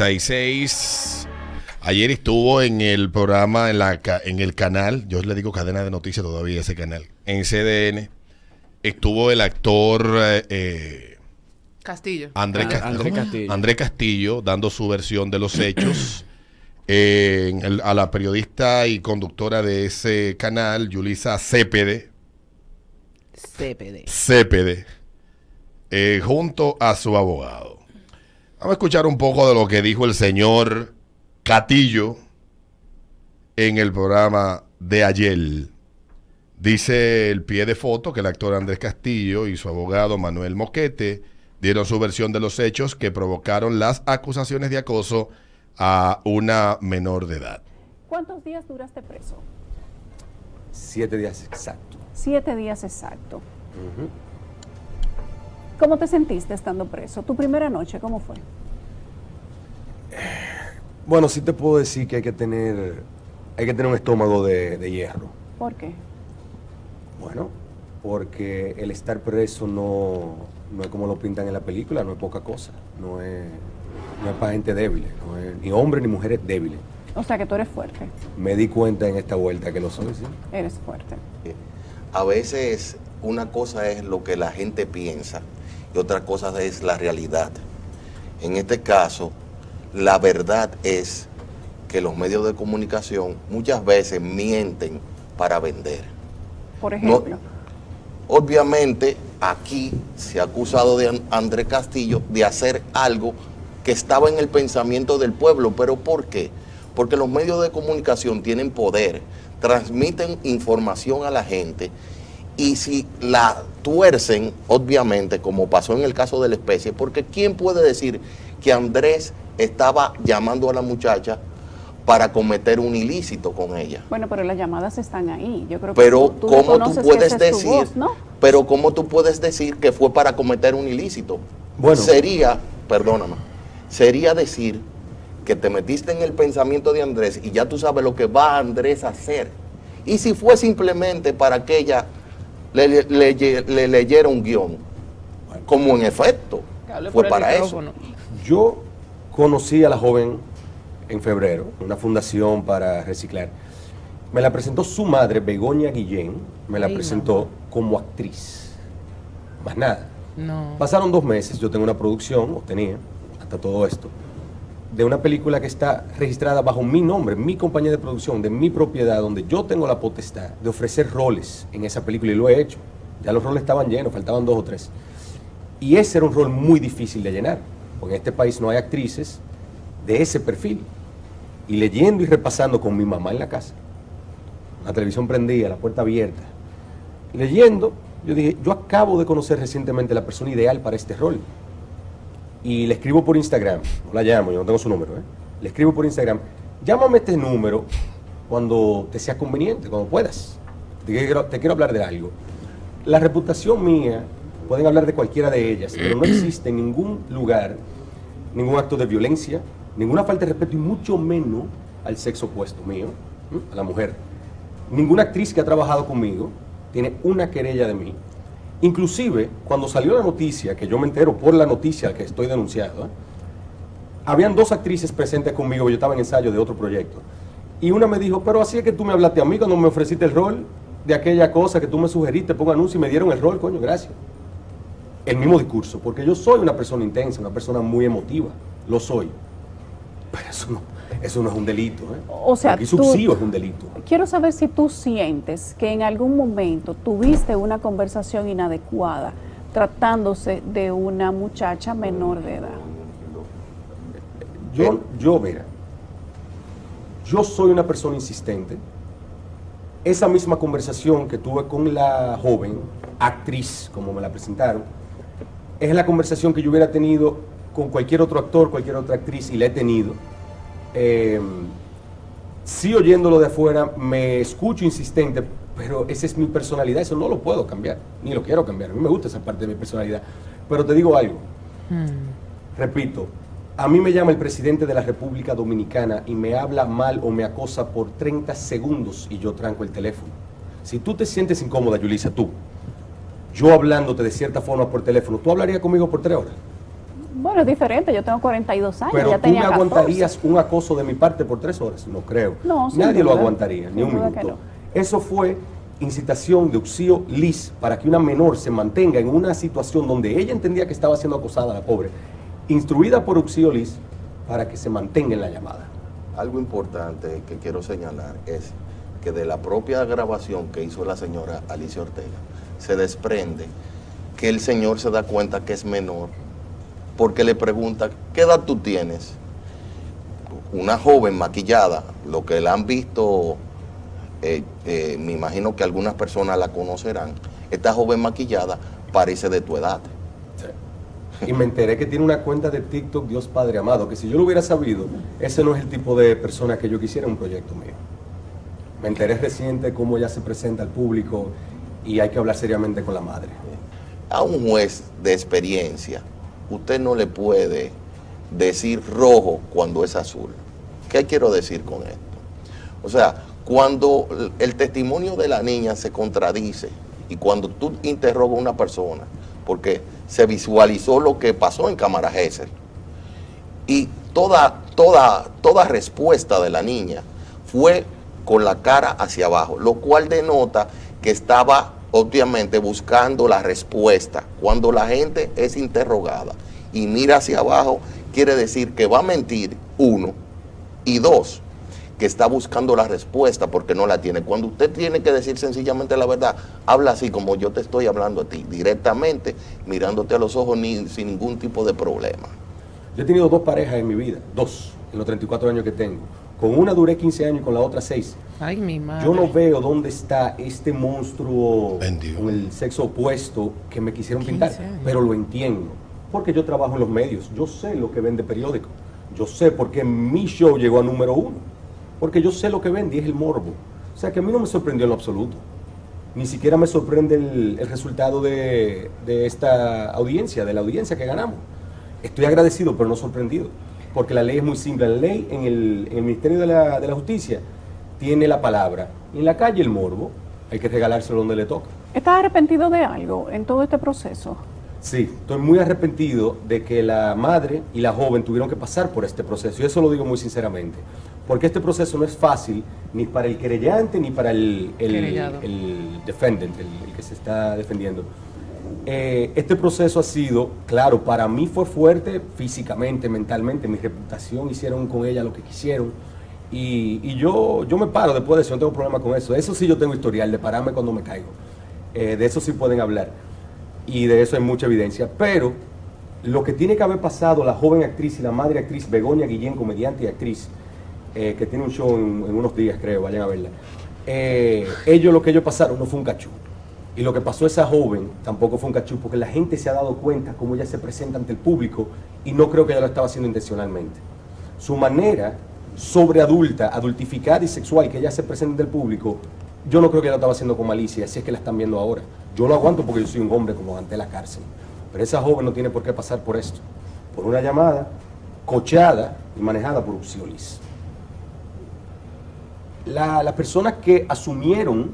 96. Ayer estuvo en el programa, en, la, en el canal, yo le digo cadena de noticias todavía ese canal, en CDN. Estuvo el actor eh, Castillo. Andrés, Ah, Castillo, Andrés Castillo. Andrés Castillo dando su versión de los hechos. Eh, en el- a la periodista y conductora de ese canal, Yulisa Cepede, CPD. Cepede, eh, junto a su abogado. Vamos a escuchar un poco de lo que dijo el señor Catillo en el programa de ayer. Dice el pie de foto que el actor Andrés Castillo y su abogado Manuel Moquete dieron su versión de los hechos que provocaron las acusaciones de acoso a una menor de edad. ¿Cuántos días duraste preso? Siete días exactos. Siete días exacto. ¿Cómo te sentiste estando preso? ¿Tu primera noche cómo fue? Bueno, sí te puedo decir que hay que tener, hay que tener un estómago de, de hierro. ¿Por qué? Bueno, porque el estar preso no, no es como lo pintan en la película, no es poca cosa. No es, no es para gente débil, no es ni hombres ni mujeres débiles. O sea que tú eres fuerte. Me di cuenta en esta vuelta que lo soy, sí. Eres fuerte. A veces una cosa es lo que la gente piensa y otra cosa es la realidad. En este caso, la verdad es que los medios de comunicación muchas veces mienten para vender. Por ejemplo. Obviamente, aquí se ha acusado de An- Andrés Castillo de hacer algo que estaba en el pensamiento del pueblo. ¿Pero por qué? Porque los medios de comunicación tienen poder, transmiten información a la gente y si la tuercen, obviamente, como pasó en el caso de la especie, porque ¿quién puede decir que Andrés estaba llamando a la muchacha para cometer un ilícito con ella? Bueno, pero las llamadas están ahí. Yo creo que Pero tú, tú ¿cómo tú que puedes decir? voz, ¿no? Pero ¿cómo tú puedes decir que fue para cometer un ilícito? Bueno. Sería, perdóname, sería decir que te metiste en el pensamiento de Andrés y ya tú sabes lo que va Andrés a hacer. Y si fue simplemente para que ella le, le- le- le leyera un guion, como en efecto fue para eso. Yo conocí a la joven en febrero, una fundación para reciclar. Me la presentó su madre, Begoña Guillén, me la Ay, presentó como actriz. Más nada. No. Pasaron dos meses, yo tengo una producción, o tenía, hasta todo esto, de una película que está registrada bajo mi nombre, mi compañía de producción, de mi propiedad, donde yo tengo la potestad de ofrecer roles en esa película y lo he hecho. Ya los roles estaban llenos, faltaban dos o tres. Y ese era un rol muy difícil de llenar, porque en este país no hay actrices de ese perfil. Y leyendo y repasando con mi mamá en la casa, la televisión prendida, la puerta abierta, leyendo, yo dije, yo acabo de conocer recientemente la persona ideal para este rol. Y le escribo por Instagram, no la llamo, yo no tengo su número, ¿eh? le escribo por Instagram, llámame este número cuando te sea conveniente, cuando puedas. Te quiero, hablar de algo. La reputación mía, pueden hablar de cualquiera de ellas, pero no existe en ningún lugar ningún acto de violencia, ninguna falta de respeto y mucho menos al sexo opuesto mío, a la mujer. Ninguna actriz que ha trabajado conmigo tiene una querella de mí. Inclusive, cuando salió la noticia, que yo me entero por la noticia que estoy denunciado, habían dos actrices presentes conmigo, yo estaba en ensayo de otro proyecto. Y una me dijo, pero así es que tú me hablaste a mí cuando me ofreciste el rol de aquella cosa que tú me sugeriste, pongo anuncio y me dieron el rol, coño, gracias. El mismo discurso, porque yo soy una persona intensa, una persona muy emotiva, lo soy. Pero eso no, eso no es un delito, ¿eh? O sea, Aquí tú- subsidio es un delito. Quiero saber si tú sientes que en algún momento tuviste una conversación inadecuada tratándose de una muchacha menor de edad. Yo, yo, mira, yo soy una persona insistente. Esa misma conversación que tuve con la joven actriz, como me la presentaron, es la conversación que yo hubiera tenido con cualquier otro actor, cualquier otra actriz, y la he tenido. Eh, sí oyéndolo de afuera, me escucho insistente, pero esa es mi personalidad, eso no lo puedo cambiar, ni lo quiero cambiar. A mí me gusta esa parte de mi personalidad. Pero te digo algo, repito, a mí me llama el presidente de la República Dominicana y me habla mal o me acosa por 30 segundos y yo tranco el teléfono. Si tú te sientes incómoda, Yulisa, tú, yo hablándote de cierta forma por teléfono, ¿tú hablarías conmigo por tres horas? Bueno, es diferente, yo tengo 42 años, Pero ya tú tenía me 14. aguantarías un acoso de mi parte por tres horas, no creo. No, Nadie lo aguantaría, ni un minuto. no. Eso fue incitación de Uxío Liz para que una menor se mantenga en una situación donde ella entendía que estaba siendo acosada, la pobre, instruida por Uxío Liz para que se mantenga en la llamada. Algo importante que quiero señalar es que de la propia grabación que hizo la señora Alicia Ortega se desprende que el señor se da cuenta que es menor porque le pregunta, ¿qué edad tú tienes? Una joven maquillada, lo que la han visto, eh, eh, me imagino que algunas personas la conocerán, esta joven maquillada parece de tu edad. Y me enteré que tiene una cuenta de TikTok, Dios Padre Amado, que si yo lo hubiera sabido, ese no es el tipo de persona que yo quisiera en un proyecto mío. Me enteré reciente cómo ella se presenta al público y hay que hablar seriamente con la madre. a un juez de experiencia, usted no le puede decir rojo cuando es azul. ¿Qué quiero decir con esto? O sea, cuando el testimonio de la niña se contradice y cuando tú interrogas a una persona, porque se visualizó lo que pasó en Cámara Gesell, y toda, toda, toda respuesta de la niña fue con la cara hacia abajo, lo cual denota que estaba obviamente buscando la respuesta. Cuando la gente es interrogada y mira hacia abajo, quiere decir que va a mentir, uno, y dos, que está buscando la respuesta porque no la tiene. Cuando usted tiene que decir sencillamente la verdad, habla así como yo te estoy hablando a ti, directamente, mirándote a los ojos ni, sin ningún tipo de problema. Yo he tenido dos parejas en mi vida, dos, en los 34 años que tengo. Con una duré 15 años y con la otra 6. Ay, mi madre. Yo no veo dónde está este monstruo Bendito. con el sexo opuesto que me quisieron 15 pintar, años. pero lo entiendo, porque yo trabajo en los medios, yo sé lo que vende periódico, yo sé por qué mi show llegó a número uno, porque yo sé lo que vende y es el morbo. O sea que a mí no me sorprendió en lo absoluto, ni siquiera me sorprende el, el resultado de, de esta audiencia, de la audiencia que ganamos. Estoy agradecido, pero no sorprendido, porque la ley es muy simple. La ley en el, en el Ministerio de la, de la Justicia tiene la palabra. Y en la calle el morbo, hay que regalárselo donde le toca. ¿Estás arrepentido de algo en todo este proceso? Sí, estoy muy arrepentido de que la madre y la joven tuvieron que pasar por este proceso. Y eso lo digo muy sinceramente. Porque este proceso no es fácil ni para el querellante ni para el, el, Querellado. el defendant, el, el que se está defendiendo. Eh, este proceso ha sido, claro, para mí fue fuerte físicamente, mentalmente, mi reputación, hicieron con ella lo que quisieron. Y, yo, yo me paro después de eso, no tengo problema con eso. Eso sí yo tengo historial, de pararme cuando me caigo. Eh, de eso sí pueden hablar. Y de eso hay mucha evidencia. Pero lo que tiene que haber pasado la joven actriz y la madre actriz Begoña Guillén, comediante y actriz, eh, que tiene un show en, unos días, creo, vayan a verla. Ellos, lo que ellos pasaron no fue un cachú. Y lo que pasó a esa joven tampoco fue un cachú, porque la gente se ha dado cuenta cómo ella se presenta ante el público y no creo que ella lo estaba haciendo intencionalmente. Su manera sobreadulta, adultificada y sexual que ella se presenta ante el público, yo no creo que ella lo estaba haciendo con malicia, así es que la están viendo ahora. Yo lo aguanto porque yo soy un hombre como ante la cárcel. Pero esa joven no tiene por qué pasar por esto. Por una llamada cocheada y manejada por Uxiolis. La- las personas que asumieron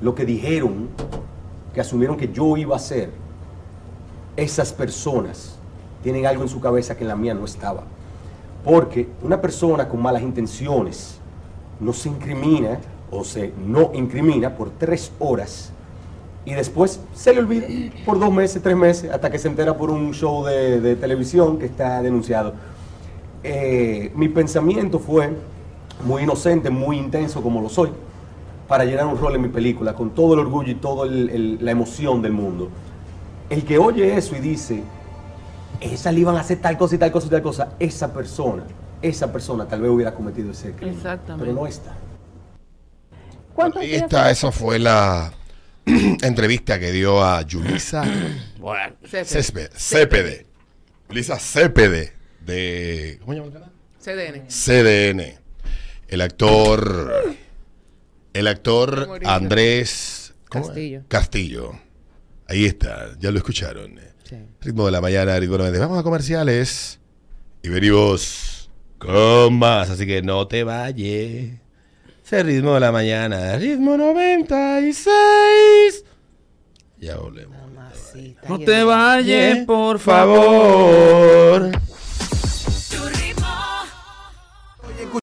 lo que dijeron, que asumieron que yo iba a hacer, esas personas tienen algo en su cabeza que en la mía no estaba. Porque una persona con malas intenciones no se incrimina o se no incrimina por tres horas y después se le olvida por dos meses, tres meses, hasta que se entera por un show de, de televisión que está denunciado. Eh, mi pensamiento fue muy inocente, muy intenso como lo soy, para llenar un rol en mi película, con todo el orgullo y toda la emoción del mundo. El que oye eso y dice, esa le iban a hacer tal cosa y tal cosa y tal cosa, esa persona, esa persona tal vez hubiera cometido ese crimen. Exactamente. Pero no está. ¿Cuántos Ahí días está, esa fue la entrevista que dio a Yulisa Cépede. Yulisa Cépede de ¿cómo se llama el canal? CDN. CDN. El actor el actor Morillo. Andrés ¿cómo es? Castillo. Castillo. Ahí está, ya lo escucharon. Sí. Ritmo de la mañana, ritmo de la. Vamos a comerciales y venimos con más, así que no te vayas. Ese ritmo de la mañana, ritmo 96. Ya volvemos. Mamacita, No te vayas, Yeah, por favor.